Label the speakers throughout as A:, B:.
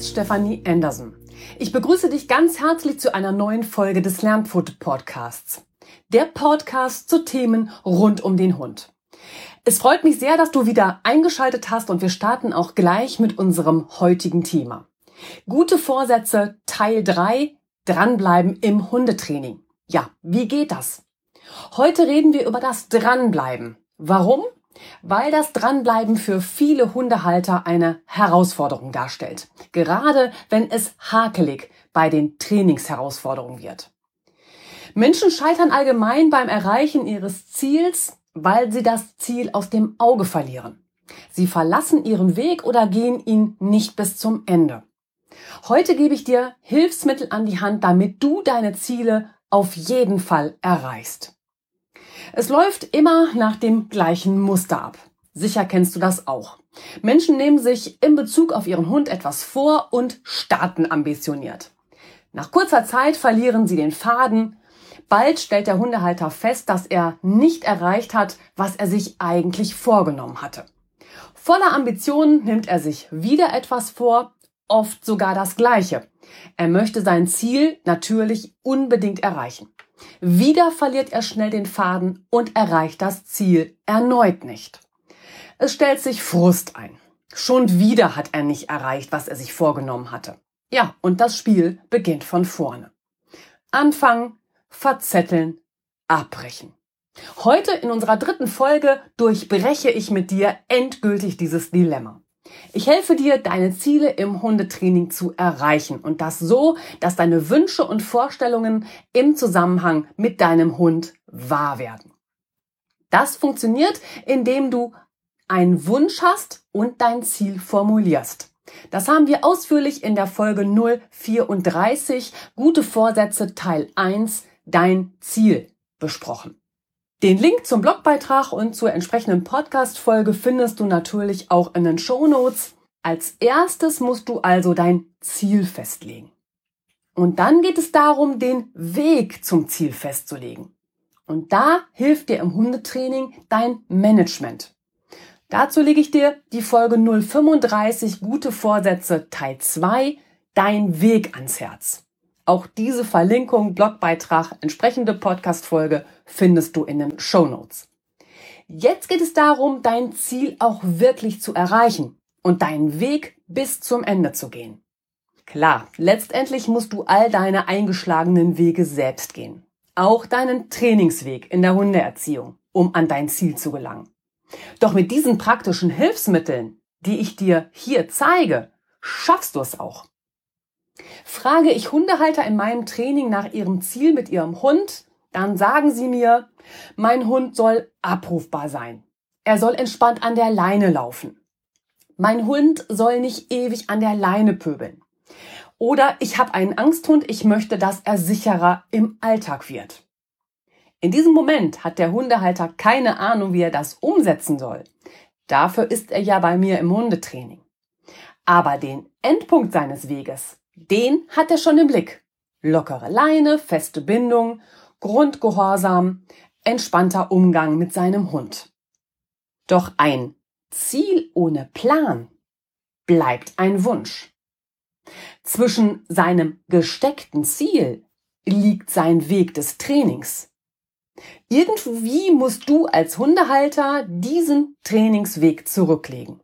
A: Ist Stefanie Anderson. Ich begrüße dich ganz herzlich zu einer neuen Folge des Lernfood Podcasts. Der Podcast zu Themen rund um den Hund. Es freut mich sehr, dass du wieder eingeschaltet hast und wir starten auch gleich mit unserem heutigen Thema. Gute Vorsätze Teil 3, dranbleiben im Hundetraining. Ja, wie geht das? Heute reden wir über das Dranbleiben. Warum? Weil das Dranbleiben für viele Hundehalter eine Herausforderung darstellt. Gerade wenn es hakelig bei den Trainingsherausforderungen wird. Menschen scheitern allgemein beim Erreichen ihres Ziels, weil sie das Ziel aus dem Auge verlieren. Sie verlassen ihren Weg oder gehen ihn nicht bis zum Ende. Heute gebe ich dir Hilfsmittel an die Hand, damit du deine Ziele auf jeden Fall erreichst. Es läuft immer nach dem gleichen Muster ab. Sicher kennst du das auch. Menschen nehmen sich in Bezug auf ihren Hund etwas vor und starten ambitioniert. Nach kurzer Zeit verlieren sie den Faden. Bald stellt der Hundehalter fest, dass er nicht erreicht hat, was er sich eigentlich vorgenommen hatte. Voller Ambitionen nimmt er sich wieder etwas vor, oft sogar das Gleiche. Er möchte sein Ziel natürlich unbedingt erreichen. Wieder verliert er schnell den Faden und erreicht das Ziel erneut nicht. Es stellt sich Frust ein. Schon wieder hat er nicht erreicht, was er sich vorgenommen hatte. Ja, und das Spiel beginnt von vorne. Anfangen, verzetteln, abbrechen. Heute in unserer dritten Folge durchbreche ich mit dir endgültig dieses Dilemma. Ich helfe dir, deine Ziele im Hundetraining zu erreichen und das so, dass deine Wünsche und Vorstellungen im Zusammenhang mit deinem Hund wahr werden. Das funktioniert, indem du einen Wunsch hast und dein Ziel formulierst. Das haben wir ausführlich in der Folge 034 Gute Vorsätze Teil 1 Dein Ziel besprochen. Den Link zum Blogbeitrag und zur entsprechenden Podcast-Folge findest du natürlich auch in den Show Notes. Als erstes musst du also dein Ziel festlegen. Und dann geht es darum, den Weg zum Ziel festzulegen. Und da hilft dir im Hundetraining dein Management. Dazu lege ich dir die Folge 035 Gute Vorsätze Teil 2 Dein Weg ans Herz. Auch diese Verlinkung, Blogbeitrag, entsprechende Podcast-Folge findest du in den Show Notes. Jetzt geht es darum, dein Ziel auch wirklich zu erreichen und deinen Weg bis zum Ende zu gehen. Klar, letztendlich musst du all deine eingeschlagenen Wege selbst gehen. Auch deinen Trainingsweg in der Hundeerziehung, um an dein Ziel zu gelangen. Doch mit diesen praktischen Hilfsmitteln, die ich dir hier zeige, schaffst du es auch. Frage ich Hundehalter in meinem Training nach ihrem Ziel mit ihrem Hund, dann sagen sie mir, mein Hund soll abrufbar sein. Er soll entspannt an der Leine laufen. Mein Hund soll nicht ewig an der Leine pöbeln. Oder ich habe einen Angsthund, ich möchte, dass er sicherer im Alltag wird. In diesem Moment hat der Hundehalter keine Ahnung, wie er das umsetzen soll. Dafür ist er ja bei mir im Hundetraining. Aber den Endpunkt seines Weges, den hat er schon im Blick. Lockere Leine, feste Bindung, Grundgehorsam, entspannter Umgang mit seinem Hund. Doch ein Ziel ohne Plan bleibt ein Wunsch. Zwischen seinem gesteckten Ziel liegt sein Weg des Trainings. Irgendwie musst du als Hundehalter diesen Trainingsweg zurücklegen.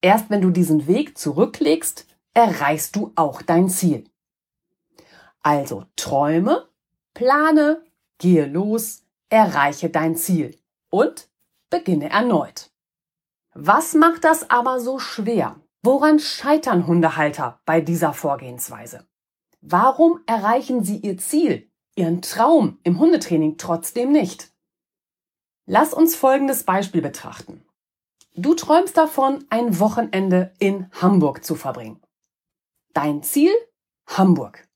A: Erst wenn du diesen Weg zurücklegst, erreichst du auch dein Ziel. Also träume, plane, gehe los, erreiche dein Ziel und beginne erneut. Was macht das aber so schwer? Woran scheitern Hundehalter bei dieser Vorgehensweise? Warum erreichen sie ihr Ziel, ihren Traum im Hundetraining trotzdem nicht? Lass uns folgendes Beispiel betrachten. Du träumst davon, ein Wochenende in Hamburg zu verbringen. Dein Ziel? Hamburg.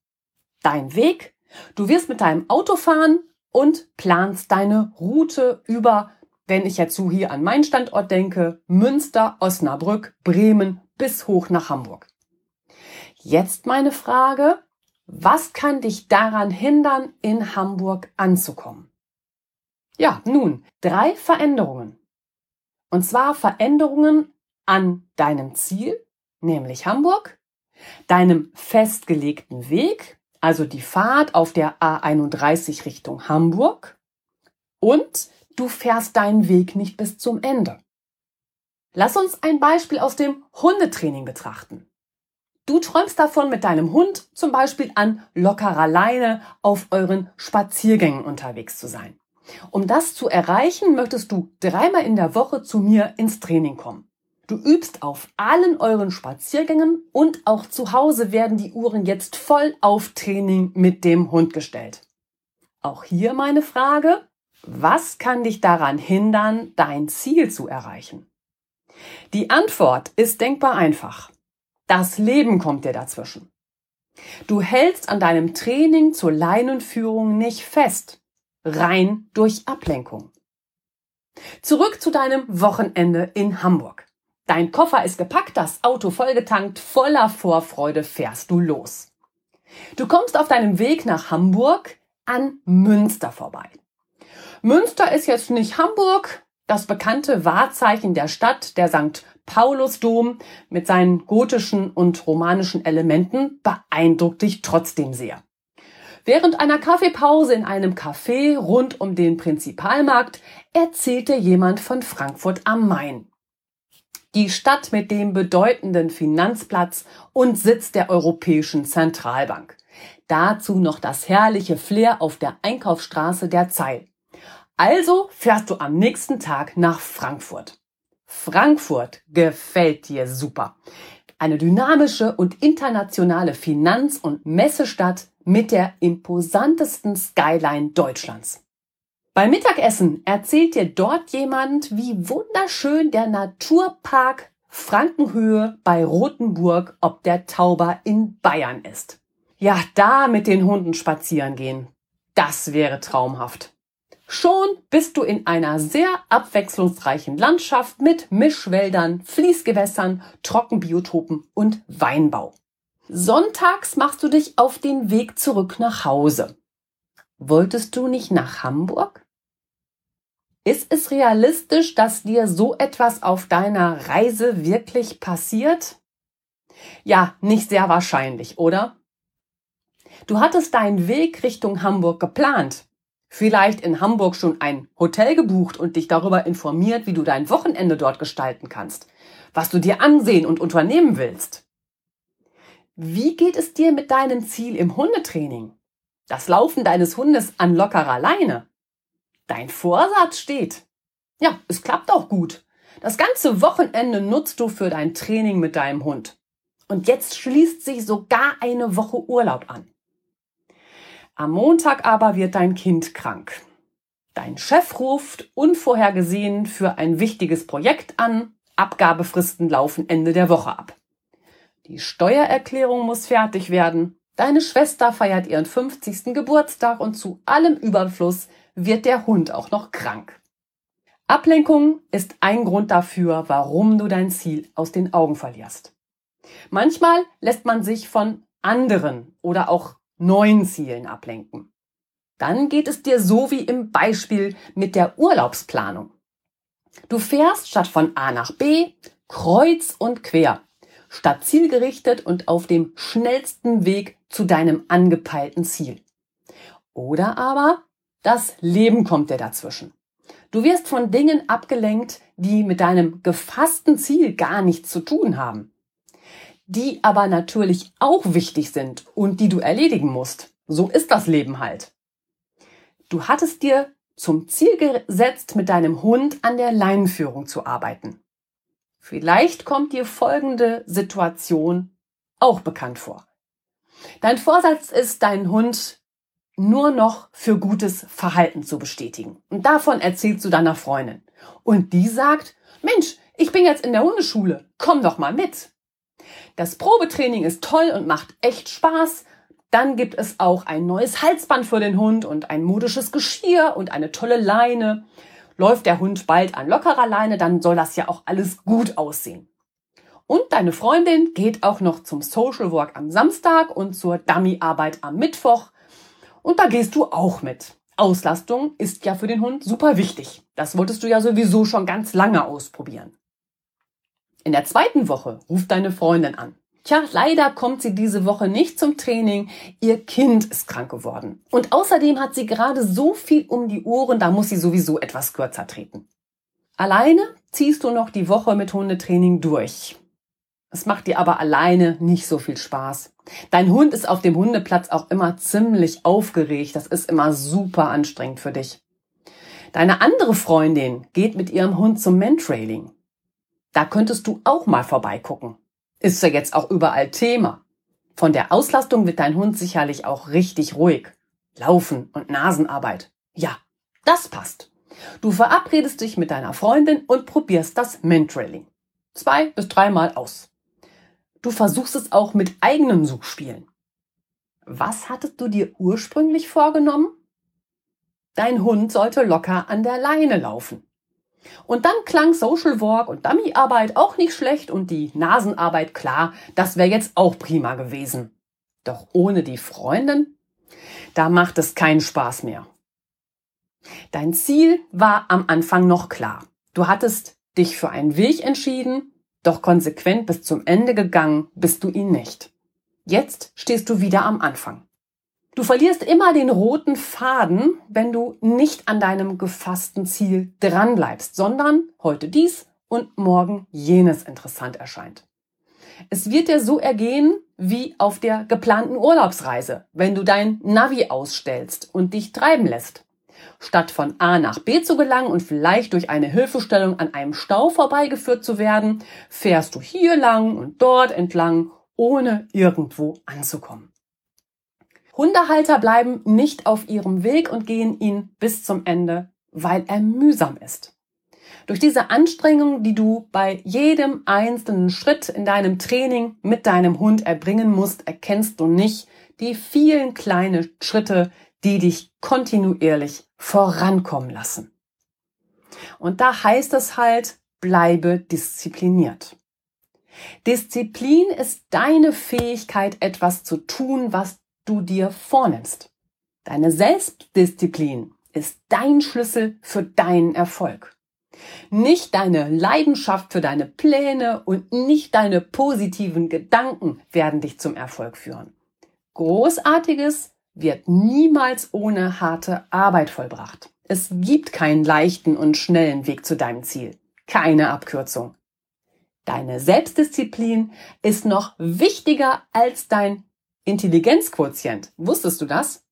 A: Dein Weg? Du wirst mit deinem Auto fahren und planst deine Route über, wenn ich jetzt so hier an meinen Standort denke, Münster, Osnabrück, Bremen bis hoch nach Hamburg. Jetzt meine Frage, was kann dich daran hindern, in Hamburg anzukommen? Ja, nun, drei Veränderungen. Und zwar Veränderungen an deinem Ziel, nämlich Hamburg, deinem festgelegten Weg, also die Fahrt auf der A31 Richtung Hamburg und du fährst deinen Weg nicht bis zum Ende. Lass uns ein Beispiel aus dem Hundetraining betrachten. Du träumst davon, mit deinem Hund zum Beispiel an lockerer Leine auf euren Spaziergängen unterwegs zu sein. Um das zu erreichen, möchtest du dreimal in der Woche zu mir ins Training kommen. Du übst auf allen euren Spaziergängen und auch zu Hause werden die Uhren jetzt voll auf Training mit dem Hund gestellt. Auch hier meine Frage, was kann dich daran hindern, dein Ziel zu erreichen? Die Antwort ist denkbar einfach. Das Leben kommt dir dazwischen. Du hältst an deinem Training zur Leinenführung nicht fest, rein durch Ablenkung. Zurück zu deinem Wochenende in Hamburg. Dein Koffer ist gepackt, das Auto vollgetankt, voller Vorfreude fährst du los. Du kommst auf deinem Weg nach Hamburg an Münster vorbei. Münster ist jetzt nicht Hamburg, das bekannte Wahrzeichen der Stadt, der St. Paulusdom mit seinen gotischen und romanischen Elementen, beeindruckt dich trotzdem sehr. Während einer Kaffeepause in einem Café rund um den Prinzipalmarkt erzählte jemand von Frankfurt am Main. Die Stadt mit dem bedeutenden Finanzplatz und Sitz der Europäischen Zentralbank. Dazu noch das herrliche Flair auf der Einkaufsstraße der Zeil. Also fährst du am nächsten Tag nach Frankfurt. Frankfurt gefällt dir super. Eine dynamische und internationale Finanz- und Messestadt mit der imposantesten Skyline Deutschlands. Beim Mittagessen erzählt dir dort jemand, wie wunderschön der Naturpark Frankenhöhe bei Rothenburg ob der Tauber in Bayern ist. Ja, da mit den Hunden spazieren gehen. Das wäre traumhaft. Schon bist du in einer sehr abwechslungsreichen Landschaft mit Mischwäldern, Fließgewässern, Trockenbiotopen und Weinbau. Sonntags machst du dich auf den Weg zurück nach Hause. Wolltest du nicht nach Hamburg? Ist es realistisch, dass dir so etwas auf deiner Reise wirklich passiert? Ja, nicht sehr wahrscheinlich, oder? Du hattest deinen Weg Richtung Hamburg geplant vielleicht in Hamburg schon ein Hotel gebucht und dich darüber informiert, wie du dein Wochenende dort gestalten kannst, was du dir ansehen und unternehmen willst. Wie geht es dir mit deinem Ziel im Hundetraining? Das Laufen deines Hundes an lockerer Leine. Dein Vorsatz steht. Ja, es klappt auch gut. Das ganze Wochenende nutzt du für dein Training mit deinem Hund. Und jetzt schließt sich sogar eine Woche Urlaub an. Am Montag aber wird dein Kind krank. Dein Chef ruft unvorhergesehen für ein wichtiges Projekt an. Abgabefristen laufen Ende der Woche ab. Die Steuererklärung muss fertig werden. Deine Schwester feiert ihren 50. Geburtstag und zu allem Überfluss wird der Hund auch noch krank. Ablenkung ist ein Grund dafür, warum du dein Ziel aus den Augen verlierst. Manchmal lässt man sich von anderen oder auch neuen Zielen ablenken. Dann geht es dir so wie im Beispiel mit der Urlaubsplanung. Du fährst statt von A nach B kreuz und quer, statt zielgerichtet und auf dem schnellsten Weg zu deinem angepeilten Ziel. Oder aber das Leben kommt dir dazwischen. Du wirst von Dingen abgelenkt, die mit deinem gefassten Ziel gar nichts zu tun haben die aber natürlich auch wichtig sind und die du erledigen musst. So ist das Leben halt. Du hattest dir zum Ziel gesetzt, mit deinem Hund an der Leinenführung zu arbeiten. Vielleicht kommt dir folgende Situation auch bekannt vor. Dein Vorsatz ist, deinen Hund nur noch für gutes Verhalten zu bestätigen. Und davon erzählst du deiner Freundin. Und die sagt, Mensch, ich bin jetzt in der Hundeschule, komm doch mal mit. Das Probetraining ist toll und macht echt Spaß. Dann gibt es auch ein neues Halsband für den Hund und ein modisches Geschirr und eine tolle Leine. Läuft der Hund bald an lockerer Leine, dann soll das ja auch alles gut aussehen. Und deine Freundin geht auch noch zum Social Work am Samstag und zur Dummy-Arbeit am Mittwoch. Und da gehst du auch mit. Auslastung ist ja für den Hund super wichtig. Das wolltest du ja sowieso schon ganz lange ausprobieren. In der zweiten Woche ruft deine Freundin an. Tja, leider kommt sie diese Woche nicht zum Training. Ihr Kind ist krank geworden. Und außerdem hat sie gerade so viel um die Ohren, da muss sie sowieso etwas kürzer treten. Alleine ziehst du noch die Woche mit Hundetraining durch. Es macht dir aber alleine nicht so viel Spaß. Dein Hund ist auf dem Hundeplatz auch immer ziemlich aufgeregt. Das ist immer super anstrengend für dich. Deine andere Freundin geht mit ihrem Hund zum Mantrailing. Da könntest du auch mal vorbeigucken. Ist ja jetzt auch überall Thema. Von der Auslastung wird dein Hund sicherlich auch richtig ruhig. Laufen und Nasenarbeit. Ja, das passt. Du verabredest dich mit deiner Freundin und probierst das Mantrailing. Zwei bis dreimal aus. Du versuchst es auch mit eigenen Suchspielen. Was hattest du dir ursprünglich vorgenommen? Dein Hund sollte locker an der Leine laufen. Und dann klang Social Work und Dummyarbeit auch nicht schlecht und die Nasenarbeit klar, das wäre jetzt auch prima gewesen. Doch ohne die Freundin, da macht es keinen Spaß mehr. Dein Ziel war am Anfang noch klar. Du hattest dich für einen Weg entschieden doch konsequent bis zum Ende gegangen bist du ihn nicht. Jetzt stehst du wieder am Anfang. Du verlierst immer den roten Faden, wenn du nicht an deinem gefassten Ziel dranbleibst, sondern heute dies und morgen jenes interessant erscheint. Es wird dir so ergehen wie auf der geplanten Urlaubsreise, wenn du dein Navi ausstellst und dich treiben lässt. Statt von A nach B zu gelangen und vielleicht durch eine Hilfestellung an einem Stau vorbeigeführt zu werden, fährst du hier lang und dort entlang, ohne irgendwo anzukommen. Hundehalter bleiben nicht auf ihrem Weg und gehen ihn bis zum Ende, weil er mühsam ist. Durch diese Anstrengung, die du bei jedem einzelnen Schritt in deinem Training mit deinem Hund erbringen musst, erkennst du nicht die vielen kleinen Schritte, die dich kontinuierlich vorankommen lassen. Und da heißt es halt, bleibe diszipliniert. Disziplin ist deine Fähigkeit, etwas zu tun, was du dir vornimmst. Deine Selbstdisziplin ist dein Schlüssel für deinen Erfolg. Nicht deine Leidenschaft für deine Pläne und nicht deine positiven Gedanken werden dich zum Erfolg führen. Großartiges wird niemals ohne harte Arbeit vollbracht. Es gibt keinen leichten und schnellen Weg zu deinem Ziel. Keine Abkürzung. Deine Selbstdisziplin ist noch wichtiger als dein Intelligenzquotient. Wusstest du das?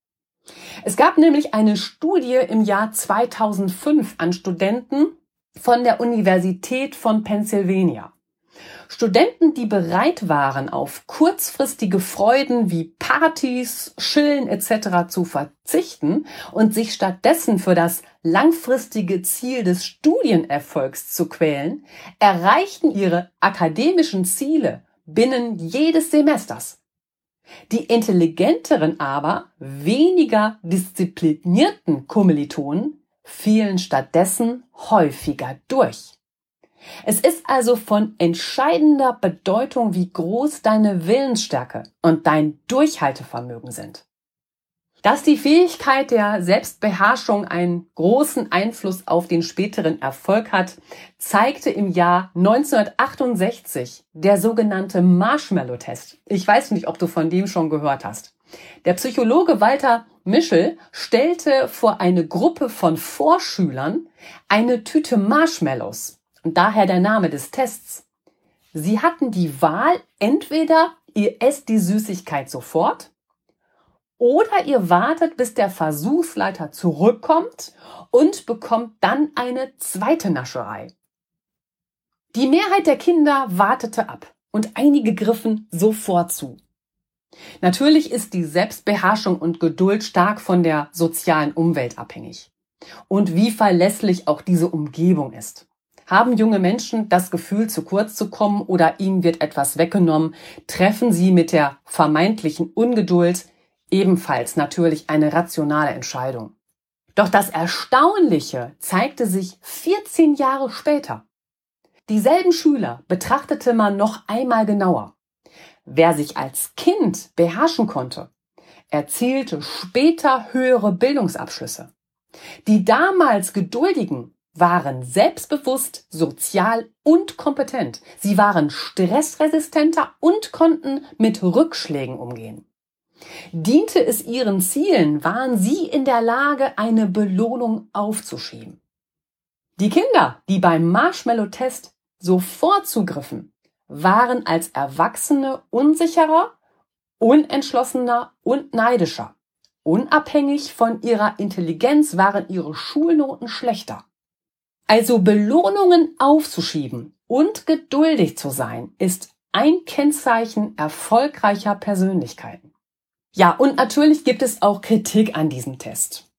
A: Es gab nämlich eine Studie im Jahr 2005 an Studenten von der Universität von Pennsylvania. Studenten, die bereit waren, auf kurzfristige Freuden wie Partys, Chillen etc. zu verzichten und sich stattdessen für das langfristige Ziel des Studienerfolgs zu quälen, erreichten ihre akademischen Ziele binnen jedes Semesters. Die intelligenteren aber, weniger disziplinierten Kommilitonen fielen stattdessen häufiger durch. Es ist also von entscheidender Bedeutung, wie groß deine Willensstärke und dein Durchhaltevermögen sind. Dass die Fähigkeit der Selbstbeherrschung einen großen Einfluss auf den späteren Erfolg hat, zeigte im Jahr 1968 der sogenannte Marshmallow-Test. Ich weiß nicht, ob du von dem schon gehört hast. Der Psychologe Walter Mischel stellte vor eine Gruppe von Vorschülern eine Tüte Marshmallows und daher der Name des Tests. Sie hatten die Wahl, entweder ihr esst die Süßigkeit sofort oder ihr wartet, bis der Versuchsleiter zurückkommt und bekommt dann eine zweite Nascherei. Die Mehrheit der Kinder wartete ab und einige griffen sofort zu. Natürlich ist die Selbstbeherrschung und Geduld stark von der sozialen Umwelt abhängig und wie verlässlich auch diese Umgebung ist. Haben junge Menschen das Gefühl, zu kurz zu kommen oder ihnen wird etwas weggenommen, treffen sie mit der vermeintlichen Ungeduld ebenfalls natürlich eine rationale Entscheidung. Doch das Erstaunliche zeigte sich 14 Jahre später. Dieselben Schüler betrachtete man noch einmal genauer. Wer sich als Kind beherrschen konnte, erzielte später höhere Bildungsabschlüsse. Die damals Geduldigen waren selbstbewusst, sozial und kompetent. Sie waren stressresistenter und konnten mit Rückschlägen umgehen. Diente es ihren Zielen, waren sie in der Lage, eine Belohnung aufzuschieben. Die Kinder, die beim Marshmallow-Test sofort zugriffen, waren als Erwachsene unsicherer, unentschlossener und neidischer. Unabhängig von ihrer Intelligenz waren ihre Schulnoten schlechter. Also Belohnungen aufzuschieben und geduldig zu sein, ist ein Kennzeichen erfolgreicher Persönlichkeiten. Ja, und natürlich gibt es auch Kritik an diesem Test.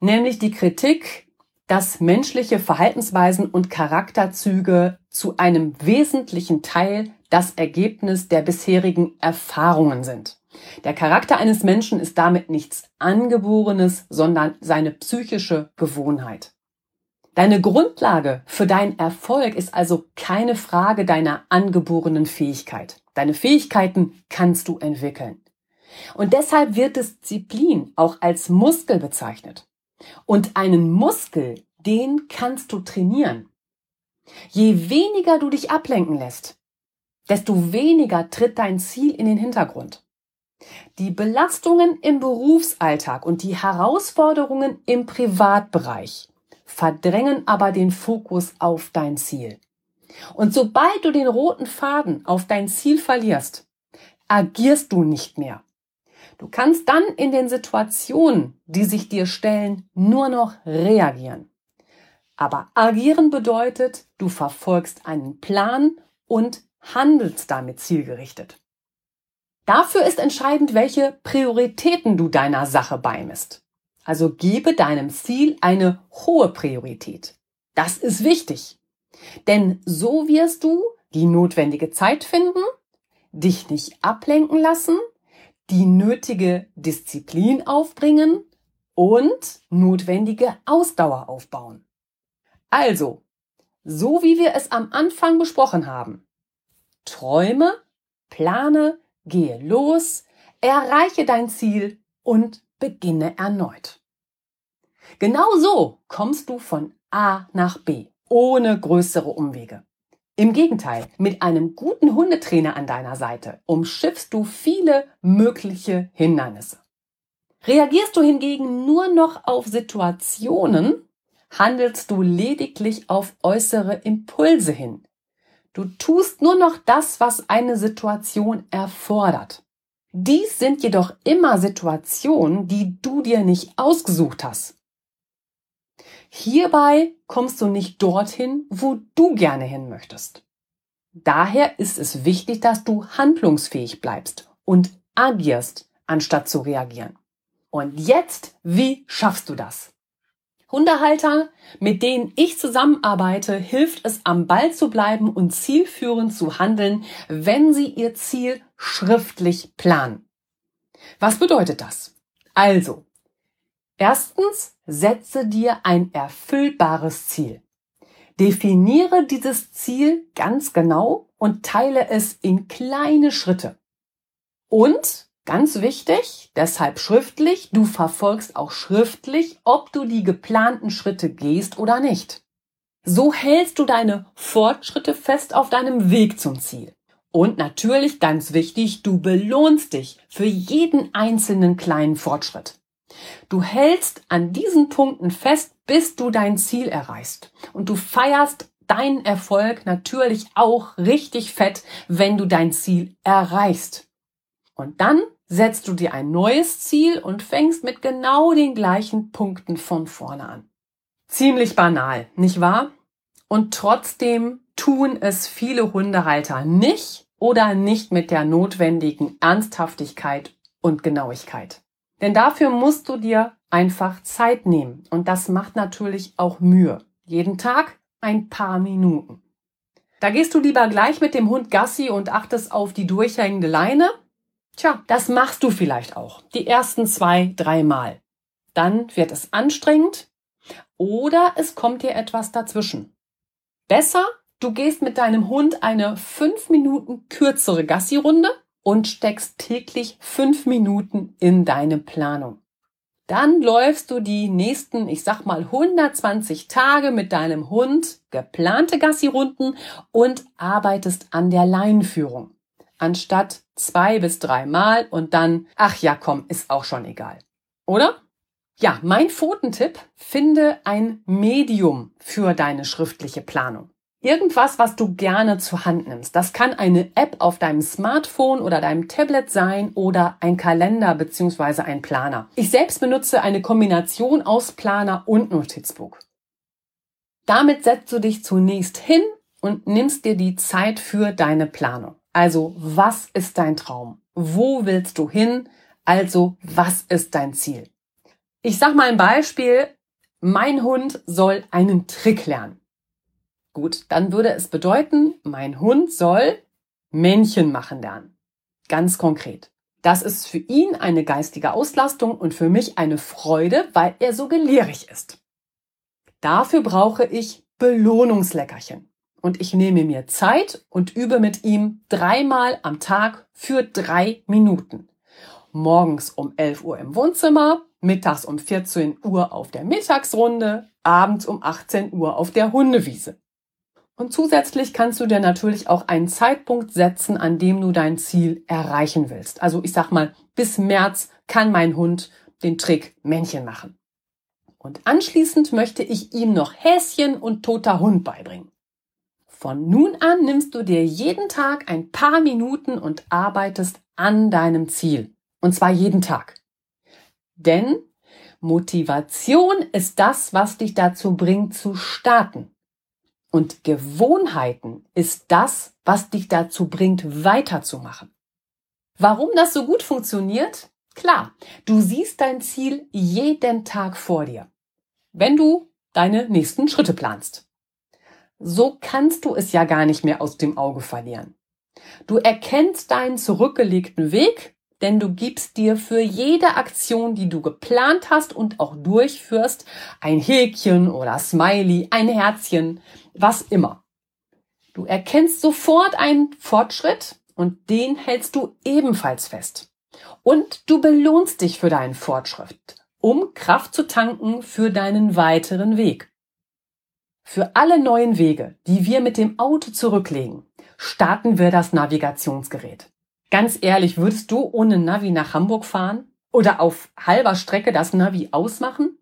A: Nämlich die Kritik, dass menschliche Verhaltensweisen und Charakterzüge zu einem wesentlichen Teil das Ergebnis der bisherigen Erfahrungen sind. Der Charakter eines Menschen ist damit nichts Angeborenes, sondern seine psychische Gewohnheit. Deine Grundlage für deinen Erfolg ist also keine Frage deiner angeborenen Fähigkeit. Deine Fähigkeiten kannst du entwickeln. Und deshalb wird Disziplin auch als Muskel bezeichnet. Und einen Muskel, den kannst du trainieren. Je weniger du dich ablenken lässt, desto weniger tritt dein Ziel in den Hintergrund. Die Belastungen im Berufsalltag und die Herausforderungen im Privatbereich verdrängen aber den Fokus auf dein Ziel. Und sobald du den roten Faden auf dein Ziel verlierst, agierst du nicht mehr. Du kannst dann in den Situationen, die sich dir stellen, nur noch reagieren. Aber agieren bedeutet, du verfolgst einen Plan und handelst damit zielgerichtet. Dafür ist entscheidend, welche Prioritäten du deiner Sache beimisst. Also gebe deinem Ziel eine hohe Priorität. Das ist wichtig. Denn so wirst du die notwendige Zeit finden, dich nicht ablenken lassen, die nötige Disziplin aufbringen und notwendige Ausdauer aufbauen. Also, so wie wir es am Anfang besprochen haben, träume, plane, gehe los, erreiche dein Ziel und beginne erneut. Genau so kommst du von A nach B, ohne größere Umwege. Im Gegenteil, mit einem guten Hundetrainer an deiner Seite umschiffst du viele mögliche Hindernisse. Reagierst du hingegen nur noch auf Situationen, handelst du lediglich auf äußere Impulse hin. Du tust nur noch das, was eine Situation erfordert. Dies sind jedoch immer Situationen, die du dir nicht ausgesucht hast. Hierbei kommst du nicht dorthin, wo du gerne hin möchtest. Daher ist es wichtig, dass du handlungsfähig bleibst und agierst, anstatt zu reagieren. Und jetzt, wie schaffst du das? Hundehalter, mit denen ich zusammenarbeite, hilft es, am Ball zu bleiben und zielführend zu handeln, wenn sie ihr Ziel schriftlich planen. Was bedeutet das? Also, erstens, setze dir ein erfüllbares Ziel. Definiere dieses Ziel ganz genau und teile es in kleine Schritte. Und Ganz wichtig, deshalb schriftlich, du verfolgst auch schriftlich, ob du die geplanten Schritte gehst oder nicht. So hältst du deine Fortschritte fest auf deinem Weg zum Ziel. Und natürlich ganz wichtig, du belohnst dich für jeden einzelnen kleinen Fortschritt. Du hältst an diesen Punkten fest, bis du dein Ziel erreichst. Und du feierst deinen Erfolg natürlich auch richtig fett, wenn du dein Ziel erreichst. Und dann setzt du dir ein neues Ziel und fängst mit genau den gleichen Punkten von vorne an. Ziemlich banal, nicht wahr? Und trotzdem tun es viele Hundehalter nicht oder nicht mit der notwendigen Ernsthaftigkeit und Genauigkeit. Denn dafür musst du dir einfach Zeit nehmen und das macht natürlich auch Mühe. Jeden Tag ein paar Minuten. Da gehst du lieber gleich mit dem Hund Gassi und achtest auf die durchhängende Leine Tja, das machst du vielleicht auch. Die ersten zwei, drei Mal. Dann wird es anstrengend oder es kommt dir etwas dazwischen. Besser, du gehst mit deinem Hund eine fünf Minuten kürzere Gassi-Runde und steckst täglich fünf Minuten in deine Planung. dann läufst du die nächsten, ich sag mal 120 Tage mit deinem Hund geplante Gassi-Runden und arbeitest an der Leinenführung. Anstatt zwei bis dreimal und dann, ach ja, komm, ist auch schon egal. Oder? Ja, mein Pfotentipp, finde ein Medium für deine schriftliche Planung. Irgendwas, was du gerne zur Hand nimmst. Das kann eine App auf deinem Smartphone oder deinem Tablet sein oder ein Kalender bzw. ein Planer. Ich selbst benutze eine Kombination aus Planer und Notizbuch. Damit setzt du dich zunächst hin und nimmst dir die Zeit für deine Planung. Also, was ist dein Traum? Wo willst du hin? Also, was ist dein Ziel? Ich sag mal ein Beispiel. Mein Hund soll einen Trick lernen. Gut, dann würde es bedeuten, mein Hund soll Männchen machen lernen. Ganz konkret. Das ist für ihn eine geistige Auslastung und für mich eine Freude, weil er so gelehrig ist. Dafür brauche ich Belohnungsleckerchen. Und ich nehme mir Zeit und übe mit ihm dreimal am Tag für drei Minuten. Morgens um 11 Uhr im Wohnzimmer, mittags um 14 Uhr auf der Mittagsrunde, abends um 18 Uhr auf der Hundewiese. Und zusätzlich kannst du dir natürlich auch einen Zeitpunkt setzen, an dem du dein Ziel erreichen willst. Also ich sag mal, bis März kann mein Hund den Trick Männchen machen. Und anschließend möchte ich ihm noch Häschen und toter Hund beibringen. Von nun an nimmst du dir jeden Tag ein paar Minuten und arbeitest an deinem Ziel. Und zwar jeden Tag. Denn Motivation ist das, was dich dazu bringt zu starten. Und Gewohnheiten ist das, was dich dazu bringt, weiterzumachen. Warum das so gut funktioniert? Klar, du siehst dein Ziel jeden Tag vor dir, wenn du deine nächsten Schritte planst. So kannst du es ja gar nicht mehr aus dem Auge verlieren. Du erkennst deinen zurückgelegten Weg denn du gibst dir für jede Aktion, die du geplant hast und auch durchführst, ein Häkchen oder Smiley, ein Herzchen, was immer. Du erkennst sofort einen Fortschritt und den hältst du ebenfalls fest. Und du belohnst dich für deinen Fortschritt, um Kraft zu tanken für deinen weiteren Weg. Für alle neuen Wege, die wir mit dem Auto zurücklegen, starten wir das Navigationsgerät. Ganz ehrlich, würdest du ohne Navi nach Hamburg fahren? Oder auf halber Strecke das Navi ausmachen?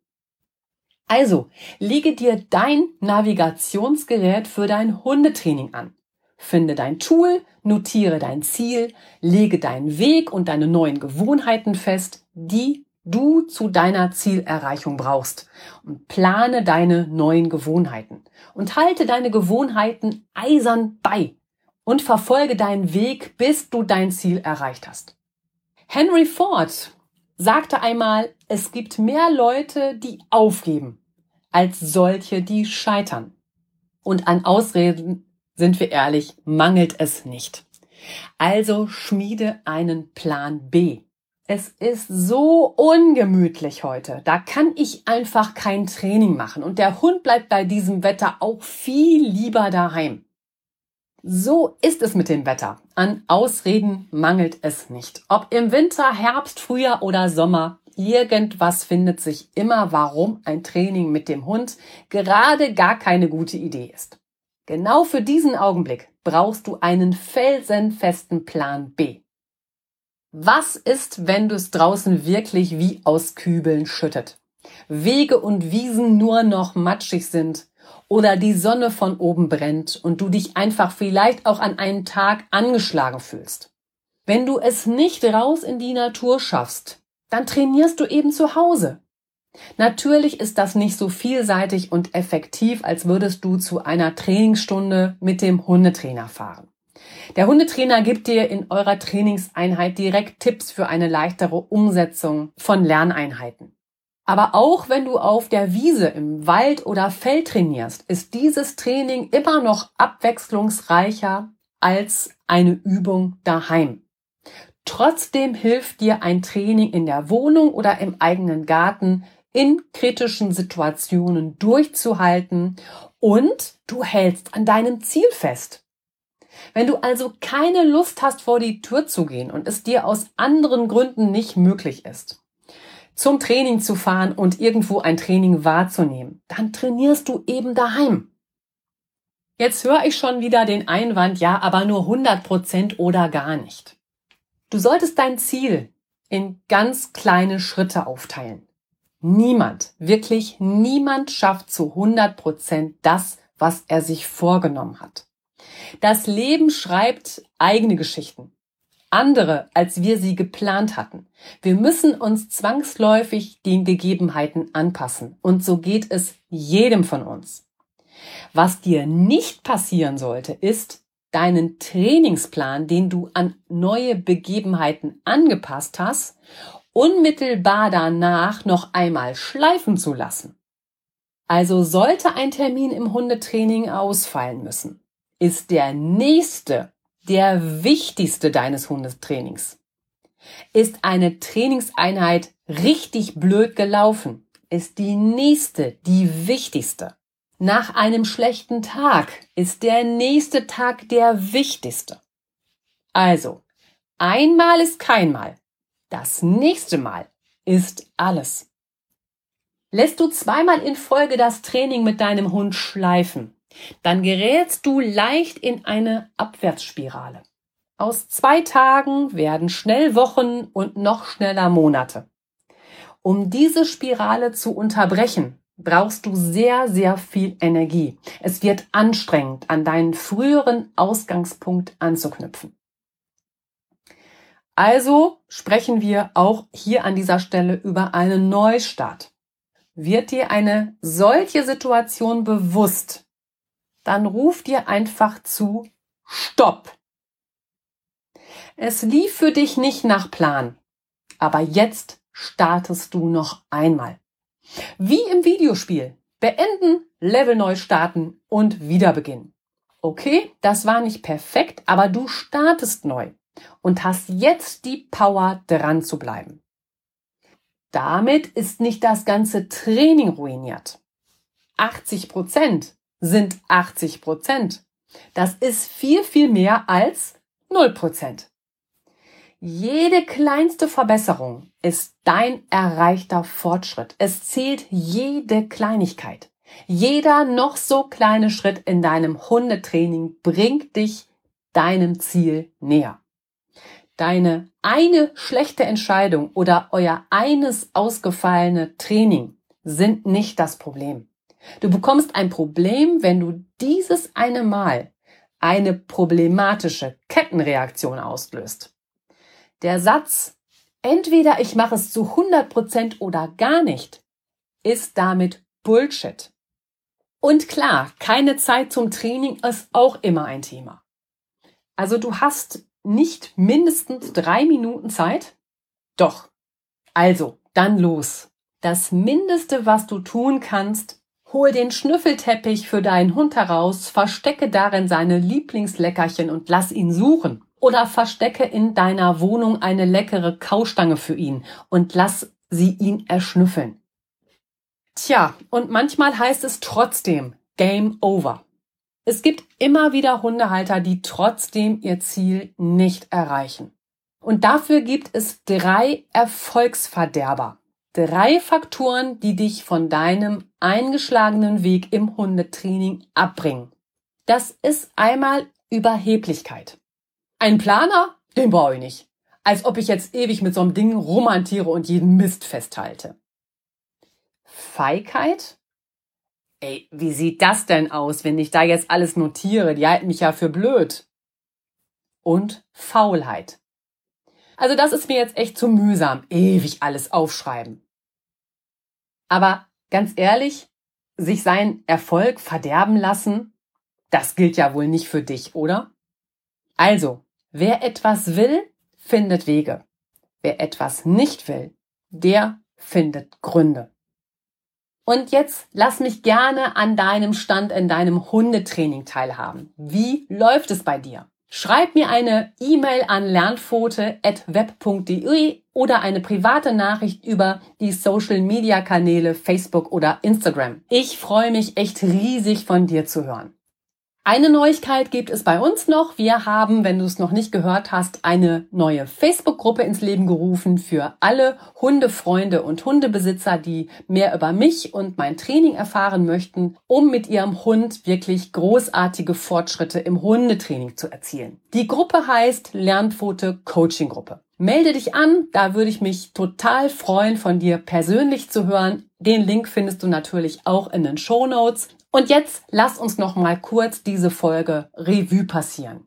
A: Also, lege dir dein Navigationsgerät für dein Hundetraining an. Finde dein Tool, notiere dein Ziel, lege deinen Weg und deine neuen Gewohnheiten fest, die du zu deiner Zielerreichung brauchst und plane deine neuen Gewohnheiten und halte deine Gewohnheiten eisern bei und verfolge deinen Weg, bis du dein Ziel erreicht hast. Henry Ford sagte einmal, es gibt mehr Leute, die aufgeben, als solche, die scheitern. Und an Ausreden, sind wir ehrlich, mangelt es nicht. Also schmiede einen Plan B. Es ist so ungemütlich heute. Da kann ich einfach kein Training machen. Und der Hund bleibt bei diesem Wetter auch viel lieber daheim. So ist es mit dem Wetter. An Ausreden mangelt es nicht. Ob im Winter, Herbst, Frühjahr oder Sommer, irgendwas findet sich immer, warum ein Training mit dem Hund gerade gar keine gute Idee ist. Genau für diesen Augenblick brauchst du einen felsenfesten Plan B. Was ist, wenn du es draußen wirklich wie aus Kübeln schüttet? Wege und Wiesen nur noch matschig sind oder die Sonne von oben brennt und du dich einfach vielleicht auch an einem Tag angeschlagen fühlst. Wenn du es nicht raus in die Natur schaffst, dann trainierst du eben zu Hause. Natürlich ist das nicht so vielseitig und effektiv, als würdest du zu einer Trainingsstunde mit dem Hundetrainer fahren. Der Hundetrainer gibt dir in eurer Trainingseinheit direkt Tipps für eine leichtere Umsetzung von Lerneinheiten. Aber auch wenn du auf der Wiese, im Wald oder Feld trainierst, ist dieses Training immer noch abwechslungsreicher als eine Übung daheim. Trotzdem hilft dir ein Training in der Wohnung oder im eigenen Garten in kritischen Situationen durchzuhalten und du hältst an deinem Ziel fest. Wenn du also keine Lust hast, vor die Tür zu gehen und es dir aus anderen Gründen nicht möglich ist, zum Training zu fahren und irgendwo ein Training wahrzunehmen. Dann trainierst du eben daheim. Jetzt höre ich schon wieder den Einwand, ja, aber nur 100 Prozent oder gar nicht. Du solltest dein Ziel in ganz kleine Schritte aufteilen. Niemand, wirklich niemand schafft zu 100 Prozent das, was er sich vorgenommen hat. Das Leben schreibt eigene Geschichten. Andere, als wir sie geplant hatten. Wir müssen uns zwangsläufig den Gegebenheiten anpassen. Und so geht es jedem von uns. Was dir nicht passieren sollte, ist, deinen Trainingsplan, den du an neue Begebenheiten angepasst hast, unmittelbar danach noch einmal schleifen zu lassen. Also sollte ein Termin im Hundetraining ausfallen müssen, ist der nächste der wichtigste deines Hundetrainings. Ist eine Trainingseinheit richtig blöd gelaufen, ist die nächste die wichtigste. Nach einem schlechten Tag ist der nächste Tag der wichtigste. Also, einmal ist kein Mal. Das nächste Mal ist alles. Lässt du zweimal in Folge das Training mit deinem Hund schleifen, dann gerätst du leicht in eine Abwärtsspirale. Aus zwei Tagen werden schnell Wochen und noch schneller Monate. Um diese Spirale zu unterbrechen, brauchst du sehr, sehr viel Energie. Es wird anstrengend, an deinen früheren Ausgangspunkt anzuknüpfen. Also sprechen wir auch hier an dieser Stelle über einen Neustart. Wird dir eine solche Situation bewusst, dann ruf dir einfach zu Stopp. Es lief für dich nicht nach Plan, aber jetzt startest du noch einmal. Wie im Videospiel. Beenden, Level neu starten und wieder beginnen. Okay, das war nicht perfekt, aber du startest neu und hast jetzt die Power dran zu bleiben. Damit ist nicht das ganze Training ruiniert. 80 Prozent sind 80 Prozent. Das ist viel, viel mehr als 0 Prozent. Jede kleinste Verbesserung ist dein erreichter Fortschritt. Es zählt jede Kleinigkeit. Jeder noch so kleine Schritt in deinem Hundetraining bringt dich deinem Ziel näher. Deine eine schlechte Entscheidung oder euer eines ausgefallene Training sind nicht das Problem. Du bekommst ein Problem, wenn du dieses eine Mal eine problematische Kettenreaktion auslöst. Der Satz, entweder ich mache es zu 100 Prozent oder gar nicht, ist damit Bullshit. Und klar, keine Zeit zum Training ist auch immer ein Thema. Also du hast nicht mindestens drei Minuten Zeit? Doch. Also, dann los. Das Mindeste, was du tun kannst, Hol den Schnüffelteppich für deinen Hund heraus, verstecke darin seine Lieblingsleckerchen und lass ihn suchen. Oder verstecke in deiner Wohnung eine leckere Kaustange für ihn und lass sie ihn erschnüffeln. Tja, und manchmal heißt es trotzdem Game Over. Es gibt immer wieder Hundehalter, die trotzdem ihr Ziel nicht erreichen. Und dafür gibt es drei Erfolgsverderber. Drei Faktoren, die dich von deinem eingeschlagenen Weg im Hundetraining abbringen. Das ist einmal Überheblichkeit. Ein Planer? Den brauche ich nicht. Als ob ich jetzt ewig mit so einem Ding romantiere und jeden Mist festhalte. Feigheit? Ey, wie sieht das denn aus, wenn ich da jetzt alles notiere? Die halten mich ja für blöd. Und Faulheit. Also das ist mir jetzt echt zu mühsam, ewig alles aufschreiben. Aber ganz ehrlich, sich seinen Erfolg verderben lassen, das gilt ja wohl nicht für dich, oder? Also, wer etwas will, findet Wege. Wer etwas nicht will, der findet Gründe. Und jetzt lass mich gerne an deinem Stand in deinem Hundetraining teilhaben. Wie läuft es bei dir? Schreib mir eine E-Mail an lernpfote.web.de oder eine private Nachricht über die Social Media Kanäle Facebook oder Instagram. Ich freue mich echt riesig von dir zu hören. Eine Neuigkeit gibt es bei uns noch. Wir haben, wenn du es noch nicht gehört hast, eine neue Facebook-Gruppe ins Leben gerufen für alle Hundefreunde und Hundebesitzer, die mehr über mich und mein Training erfahren möchten, um mit ihrem Hund wirklich großartige Fortschritte im Hundetraining zu erzielen. Die Gruppe heißt Lernpfote Coaching Gruppe. Melde dich an, da würde ich mich total freuen, von dir persönlich zu hören. Den Link findest du natürlich auch in den Show Notes. Und jetzt lass uns noch mal kurz diese Folge Revue passieren.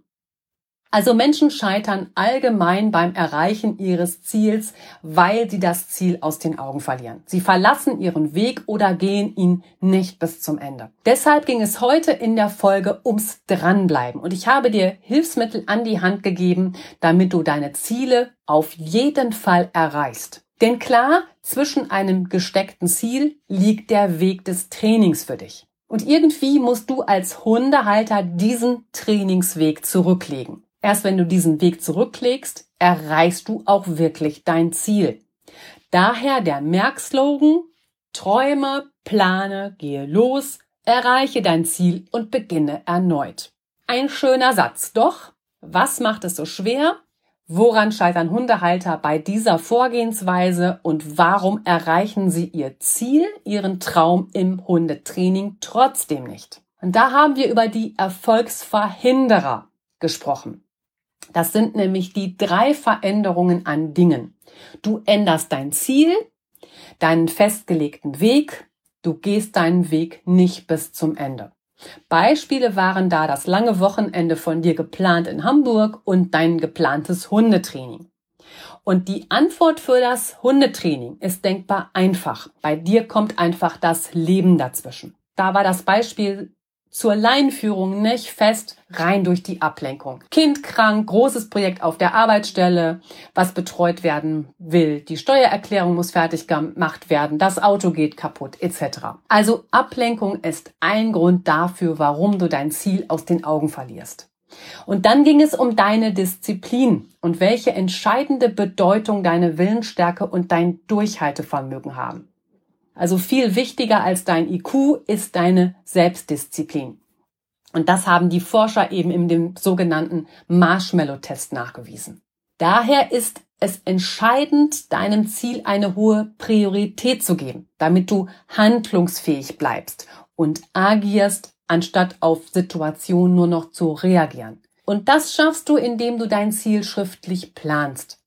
A: Also Menschen scheitern allgemein beim Erreichen ihres Ziels, weil sie das Ziel aus den Augen verlieren. Sie verlassen ihren Weg oder gehen ihn nicht bis zum Ende. Deshalb ging es heute in der Folge ums Dranbleiben. Und ich habe dir Hilfsmittel an die Hand gegeben, damit du deine Ziele auf jeden Fall erreichst. Denn klar, zwischen einem gesteckten Ziel liegt der Weg des Trainings für dich. Und irgendwie musst du als Hundehalter diesen Trainingsweg zurücklegen. Erst wenn du diesen Weg zurücklegst, erreichst du auch wirklich dein Ziel. Daher der Merkslogan, träume, plane, gehe los, erreiche dein Ziel und beginne erneut. Ein schöner Satz, doch was macht es so schwer? Woran scheitern Hundehalter bei dieser Vorgehensweise und warum erreichen sie ihr Ziel, ihren Traum im Hundetraining trotzdem nicht? Und da haben wir über die Erfolgsverhinderer gesprochen. Das sind nämlich die drei Veränderungen an Dingen. Du änderst dein Ziel, deinen festgelegten Weg, du gehst deinen Weg nicht bis zum Ende. Beispiele waren da das lange Wochenende von dir geplant in Hamburg und dein geplantes Hundetraining. Und die Antwort für das Hundetraining ist denkbar einfach. Bei dir kommt einfach das Leben dazwischen. Da war das Beispiel zur Leinführung nicht fest, rein durch die Ablenkung. Kind krank, großes Projekt auf der Arbeitsstelle, was betreut werden will. Die Steuererklärung muss fertig gemacht werden, das Auto geht kaputt, etc. Also Ablenkung ist ein Grund dafür, warum du dein Ziel aus den Augen verlierst. Und dann ging es um deine Disziplin und welche entscheidende Bedeutung deine Willensstärke und dein Durchhaltevermögen haben. Also viel wichtiger als dein IQ ist deine Selbstdisziplin. Und das haben die Forscher eben in dem sogenannten Marshmallow-Test nachgewiesen. Daher ist es entscheidend, deinem Ziel eine hohe Priorität zu geben, damit du handlungsfähig bleibst und agierst, anstatt auf Situationen nur noch zu reagieren. Und das schaffst du, indem du dein Ziel schriftlich planst.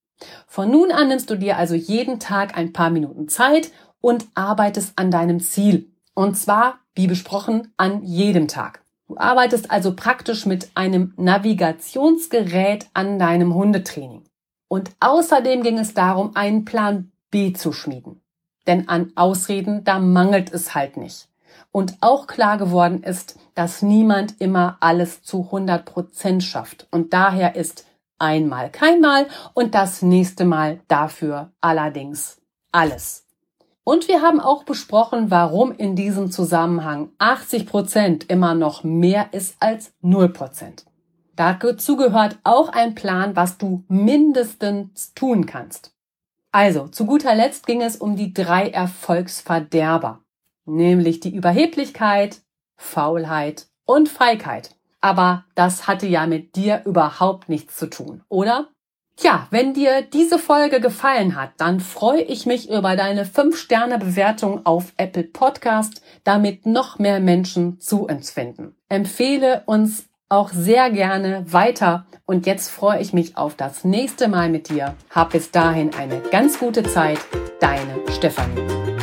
A: Von nun an nimmst du dir also jeden Tag ein paar Minuten Zeit und arbeitest an deinem Ziel. Und zwar, wie besprochen, an jedem Tag. Du arbeitest also praktisch mit einem Navigationsgerät an deinem Hundetraining. Und außerdem ging es darum, einen Plan B zu schmieden. Denn an Ausreden, da mangelt es halt nicht. Und auch klar geworden ist, dass niemand immer alles zu 100 Prozent schafft. Und daher ist einmal kein Mal und das nächste Mal dafür allerdings alles. Und wir haben auch besprochen, warum in diesem Zusammenhang 80 Prozent immer noch mehr ist als 0 Prozent. Dazu gehört auch ein Plan, was du mindestens tun kannst. Also, zu guter Letzt ging es um die drei Erfolgsverderber, nämlich die Überheblichkeit, Faulheit und Feigheit. Aber das hatte ja mit dir überhaupt nichts zu tun, oder? Tja, wenn dir diese Folge gefallen hat, dann freue ich mich über deine 5-Sterne-Bewertung auf Apple Podcast, damit noch mehr Menschen zu uns finden. Empfehle uns auch sehr gerne weiter und jetzt freue ich mich auf das nächste Mal mit dir. Hab bis dahin eine ganz gute Zeit. Deine Stefanie.